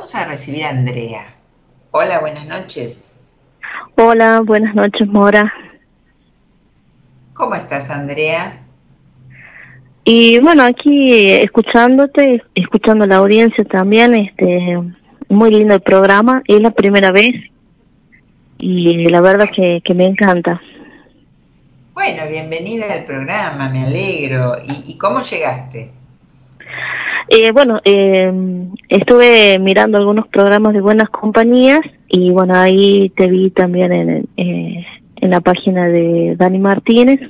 vamos a recibir a Andrea. Hola, buenas noches. Hola, buenas noches, Mora. ¿Cómo estás, Andrea? Y bueno, aquí escuchándote, escuchando la audiencia también, este, muy lindo el programa, es la primera vez y la verdad que, que me encanta. Bueno, bienvenida al programa, me alegro. ¿Y, cómo llegaste? Eh, bueno, eh, estuve mirando algunos programas de buenas compañías y bueno, ahí te vi también en, eh, en la página de Dani Martínez.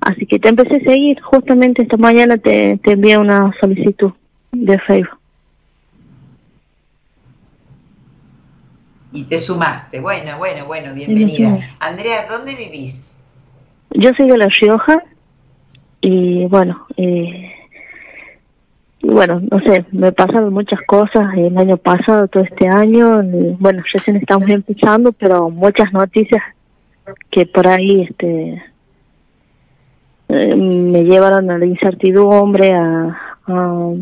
Así que te empecé a seguir. Justamente esta mañana te, te envié una solicitud de Facebook. Y te sumaste. Bueno, bueno, bueno, bienvenida. Andrea, ¿dónde vivís? Yo soy de La Rioja y bueno, eh, bueno, no sé, me pasaron muchas cosas el año pasado, todo este año, bueno, recién estamos empezando, pero muchas noticias que por ahí este eh, me llevaron a la incertidumbre, a, a,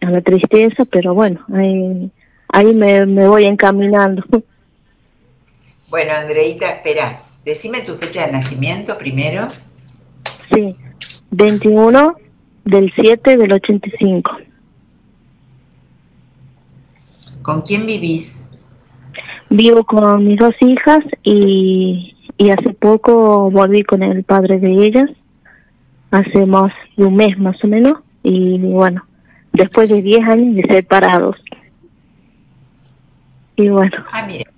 la tristeza, pero bueno, ahí, ahí me, me voy encaminando. Bueno, Andreita, espera, Decime tu fecha de nacimiento primero. Sí, 21 del 7 del 85. ¿Con quién vivís? Vivo con mis dos hijas y, y hace poco volví con el padre de ellas, hace más de un mes más o menos, y bueno, después de 10 años de separados. Y bueno. Ah, mira.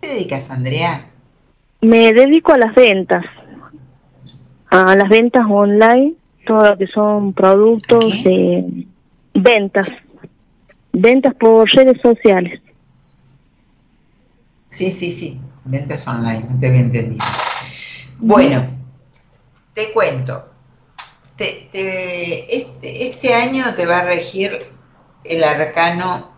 ¿Qué te dedicas, Andrea? Me dedico a las ventas, a las ventas online, todo lo que son productos de ventas, ventas por redes sociales. Sí, sí, sí, ventas online, no te había entendido. Bueno, te cuento, este, este año te va a regir el arcano,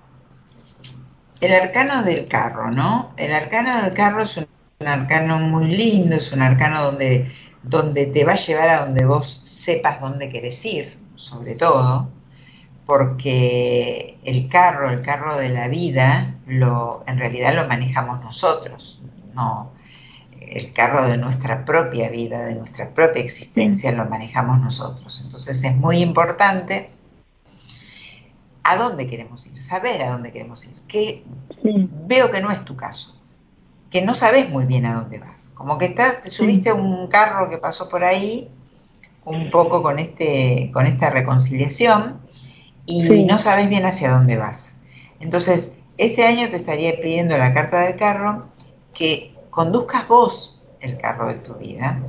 el arcano del carro, ¿no? El arcano del carro es un un arcano muy lindo, es un arcano donde, donde te va a llevar a donde vos sepas dónde querés ir, sobre todo, porque el carro, el carro de la vida, lo, en realidad lo manejamos nosotros, no el carro de nuestra propia vida, de nuestra propia existencia, lo manejamos nosotros. Entonces es muy importante a dónde queremos ir, saber a dónde queremos ir. Que veo que no es tu caso que no sabes muy bien a dónde vas. Como que estás, te subiste a un carro que pasó por ahí, un poco con, este, con esta reconciliación, y no sabes bien hacia dónde vas. Entonces, este año te estaría pidiendo la carta del carro que conduzcas vos el carro de tu vida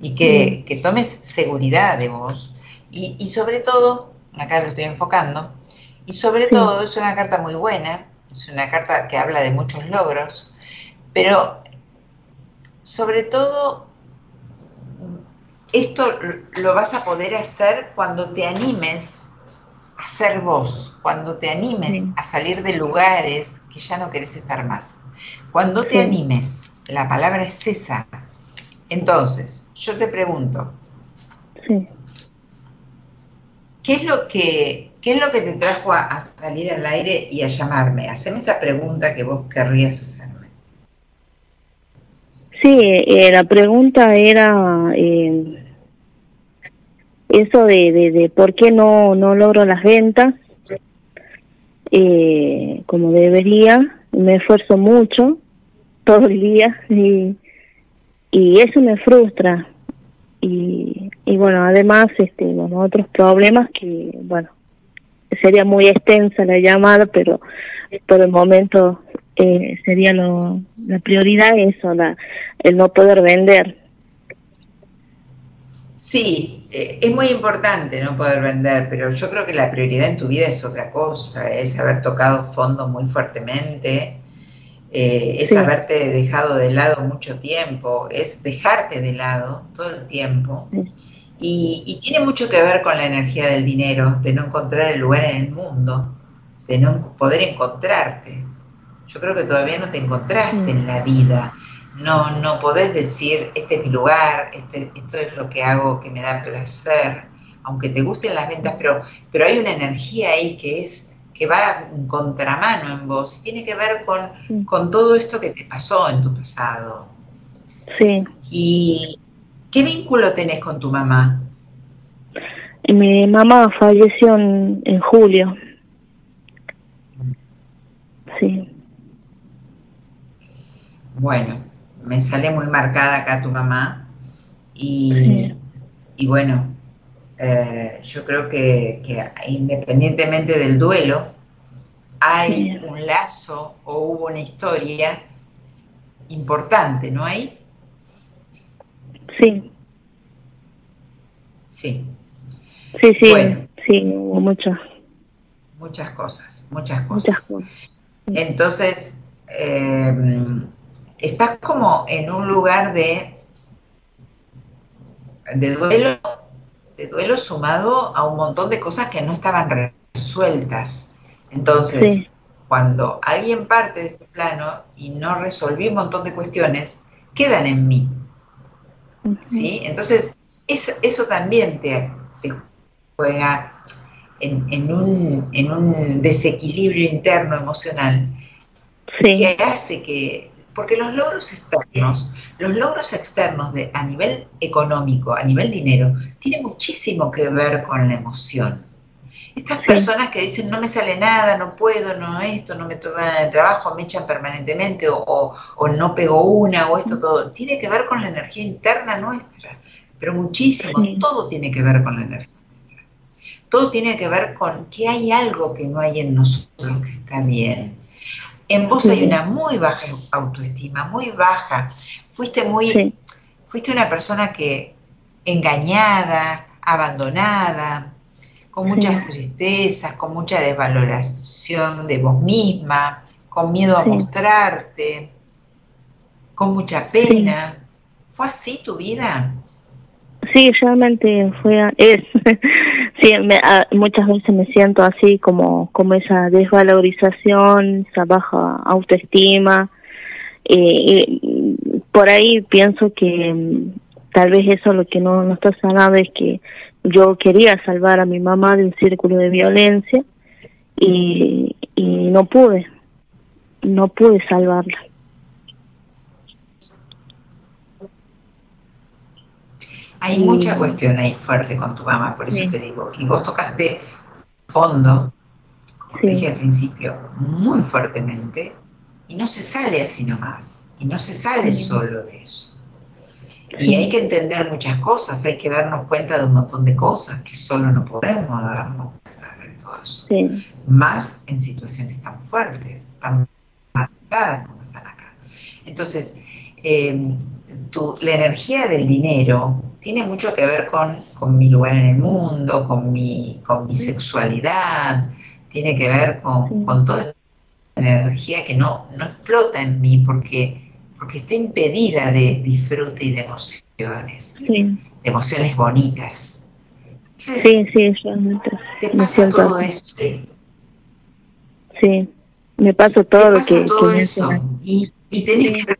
y que, que tomes seguridad de vos. Y, y, sobre todo, acá lo estoy enfocando, y sobre todo es una carta muy buena, es una carta que habla de muchos logros, pero sobre todo, esto lo vas a poder hacer cuando te animes a ser vos, cuando te animes a salir de lugares que ya no querés estar más. Cuando te animes, la palabra es esa. Entonces, yo te pregunto, ¿qué es lo que, qué es lo que te trajo a, a, salir al aire y a llamarme? Haceme esa pregunta que vos querrías hacer. Sí, eh, la pregunta era eh, eso de, de, por qué no, no logro las ventas eh, como debería. Me esfuerzo mucho todo el día y, y eso me frustra. Y, y bueno, además, este, bueno, otros problemas que, bueno, sería muy extensa la llamada, pero por el momento eh, sería lo, la prioridad eso, la, el no poder vender. Sí, eh, es muy importante no poder vender, pero yo creo que la prioridad en tu vida es otra cosa, es haber tocado fondo muy fuertemente, eh, es haberte dejado de lado mucho tiempo, es dejarte de lado todo el tiempo. Y, y, tiene mucho que ver con la energía del dinero, de no encontrar el lugar en el mundo, de no poder encontrarte. Yo creo que todavía no te encontraste en la vida. No, no podés decir, este es mi lugar, este, esto es lo que hago que me da placer, aunque te gusten las ventas, pero, pero hay una energía ahí que es, que va en contramano en vos y tiene que ver con, con todo esto que te pasó en tu pasado. Sí. ¿Y qué vínculo tenés con tu mamá? Mi mamá falleció en, en julio. Sí. Bueno, me sale muy marcada acá tu mamá y, y bueno, eh, yo creo que, independientemente del duelo, hay un lazo o hubo una historia importante, ¿no hay? Sí. Sí. Sí, sí, sí, hubo muchas. Muchas cosas, muchas cosas. Entonces, em, estás como en un lugar de, de duelo de duelo sumado a un montón de cosas que no estaban resueltas. Entonces, cuando alguien parte de este plano y no resolvió un montón de cuestiones, quedan en mí. ¿Sí? Entonces, eso, también te, juega en, un, desequilibrio interno emocional que hace que porque los logros externos, los logros externos de, a nivel económico, a nivel dinero, tienen muchísimo que ver con la emoción. Estas personas que dicen no me sale nada, no puedo, no esto, no me toman el trabajo, me echan permanentemente o, no pego una o esto todo, tiene que ver con la energía interna nuestra, pero muchísimo, todo tiene que ver con la energía nuestra. Todo tiene que ver con que hay algo que no hay en nosotros que está bien en vos hay una muy baja autoestima, muy baja. Fuiste muy, fuiste una persona que engañada, abandonada, con muchas tristezas, con mucha desvaloración de vos misma, con miedo a mostrarte, con mucha pena. ¿Fue así tu vida? Sí, realmente fue, es. sí, muchas veces me siento así como, como esa desvalorización, esa baja autoestima. y por ahí pienso que mm, tal vez eso lo que no, no está sanado es que yo quería salvar a mi mamá de un círculo de violencia y, y no pude, no pude salvarla. Hay mucha cuestión ahí fuerte con tu mamá, por eso te digo. Y vos tocaste fondo, como dije al principio, muy fuertemente, y no se sale así nomás. Y no se sale solo de eso. Y hay que entender muchas cosas, hay que darnos cuenta de un montón de cosas que solo no podemos darnos cuenta de todo eso. Más en situaciones tan fuertes, tan marcadas como están acá. Entonces, eh, la energía del dinero tiene mucho que ver con, mi lugar en el mundo, con mi, con mi sexualidad, tiene que ver con, toda esta energía que no, no explota en mí porque, porque está impedida de disfrute y de emociones, de emociones bonitas. sí, sí, realmente. Te pasa todo eso. Sí, me pasa todo lo que... Todo eso. Y, y tenés que...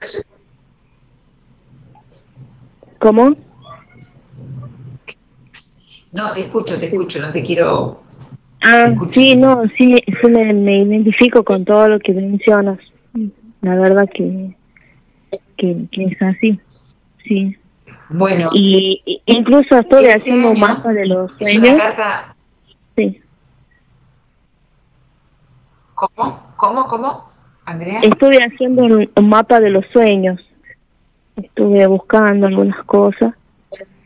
¿Cómo? No, te escucho, te escucho, no te quiero... Ah, sí, no, sí, sí me, identifico con todo lo que mencionas. La verdad que, que, es así, sí. Bueno. Y, incluso estoy este haciendo un mapa de los sueños. Sí. ¿Cómo? ¿Cómo? ¿Cómo? Andrea. Estuve haciendo un mapa de los sueños. Estuve buscando algunas cosas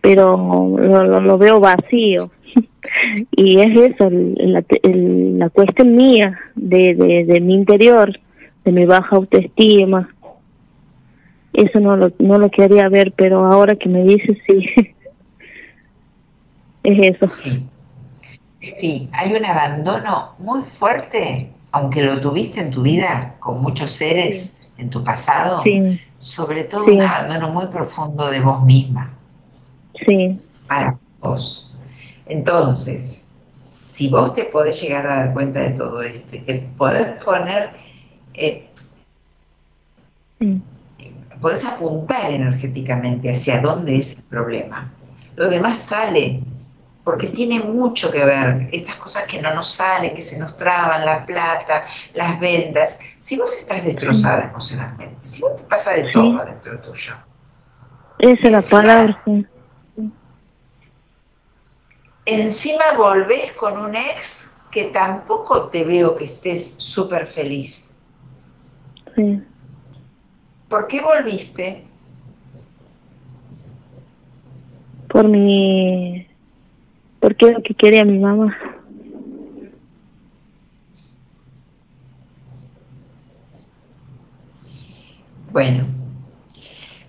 pero lo, lo, veo vacío. y es eso, la, la cuestión mía de, de, de, mi interior, de mi baja autoestima. Eso no lo, no lo quería ver, pero ahora que me dices, sí. es eso. Sí. sí, hay un abandono muy fuerte, aunque lo tuviste en tu vida con muchos seres en tu pasado, sobre todo un abandono muy profundo de vos misma. Sí. Para vos. Entonces, si vos te podés llegar a dar cuenta de todo esto y te podés poner, eh, podés apuntar energéticamente hacia dónde es el problema. Lo demás sale, porque tiene mucho que ver, estas cosas que no nos salen, que se nos traban, la plata, las vendas. Si vos estás destrozada emocionalmente, si vos te pasa de todo dentro tuyo. Esa es la palabra. Encima volvés con un ex que tampoco te veo que estés súper feliz. Sí. ¿Por qué volviste? Por mi porque es lo que quería mi mamá. Bueno,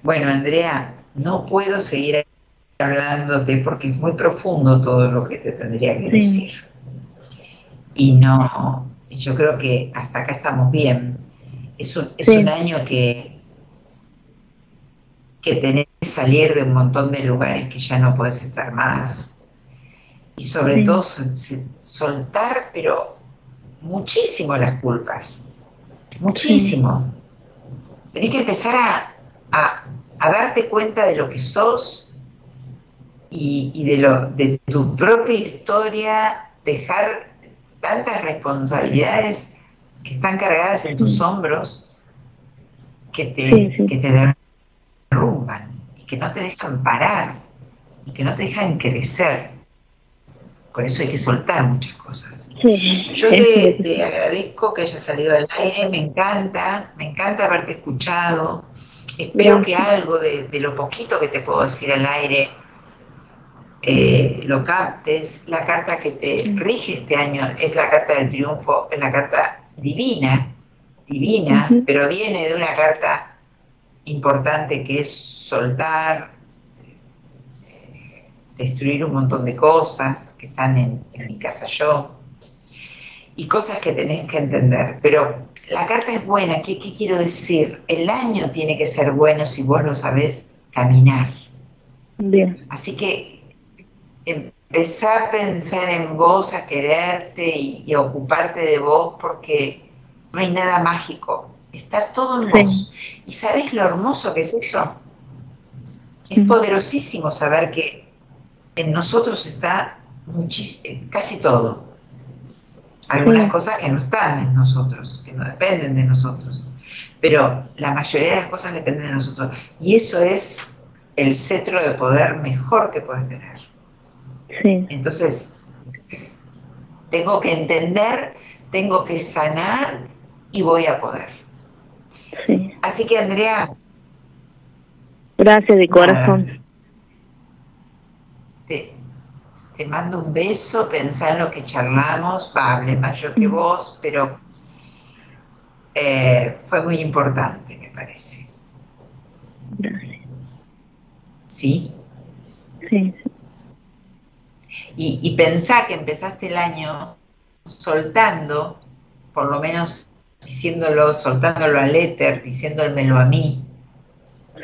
bueno Andrea, no puedo seguir hablándote porque es muy profundo todo lo que te tendría que decir. Y no, yo creo que hasta acá estamos bien. Es un, es un año que, que tenés que salir de un montón de lugares que ya no puedes estar más y sobre todo soltar, pero muchísimo las culpas, muchísimo. Tenés que empezar a, darte cuenta de lo que sos y, de, lo, de tu propia historia, dejar tantas responsabilidades que están cargadas en tus hombros que te, que te derrumban y que no te dejan parar y que no te dejan crecer. Por eso hay que soltar muchas cosas. Yo te, agradezco que hayas salido al aire, me encanta, me encanta haberte escuchado. Espero que algo de, lo poquito que te puedo decir al aire eh, lo captes. La carta que te rige este año es la carta del triunfo, es la carta divina, divina, pero viene de una carta importante que es soltar, destruir un montón de cosas que están en, mi casa yo y cosas que tenés que entender. Pero la carta es buena, ¿qué, quiero decir? El año tiene que ser bueno si vos lo sabés caminar. Bien. Así que empezá a pensar en vos, a quererte y, a ocuparte de vos porque no hay nada mágico. Está todo en vos. ¿Y sabés lo hermoso que es eso? Es poderosísimo saber que en nosotros está casi todo. Algunas cosas que no están en nosotros, que no dependen de nosotros. Pero la mayoría de las cosas dependen de nosotros. Y eso es el cetro de poder mejor que puedes tener. Entonces, tengo que entender, tengo que sanar y voy a poder. Así que, Andrea. Gracias de corazón te, mando un beso, pensá en lo que charlamos, va, hablé más yo que vos, pero eh, fue muy importante, me parece. Gracias. ¿Sí? Sí. Y, y pensá que empezaste el año soltando, por lo menos diciéndolo, soltándolo al éter, diciéndomelo a mí,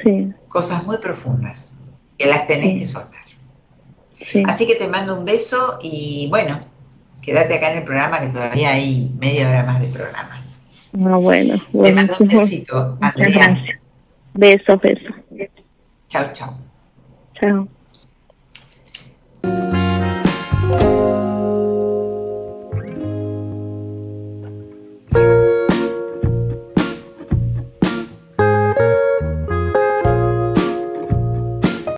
sí. cosas muy profundas que las tenés que soltar. Así que te mando un beso y bueno, quédate acá en el programa que todavía hay media hora más de programa. No, bueno. Te mando un besito, Andrea. Beso, beso. Chao, chao. Chao.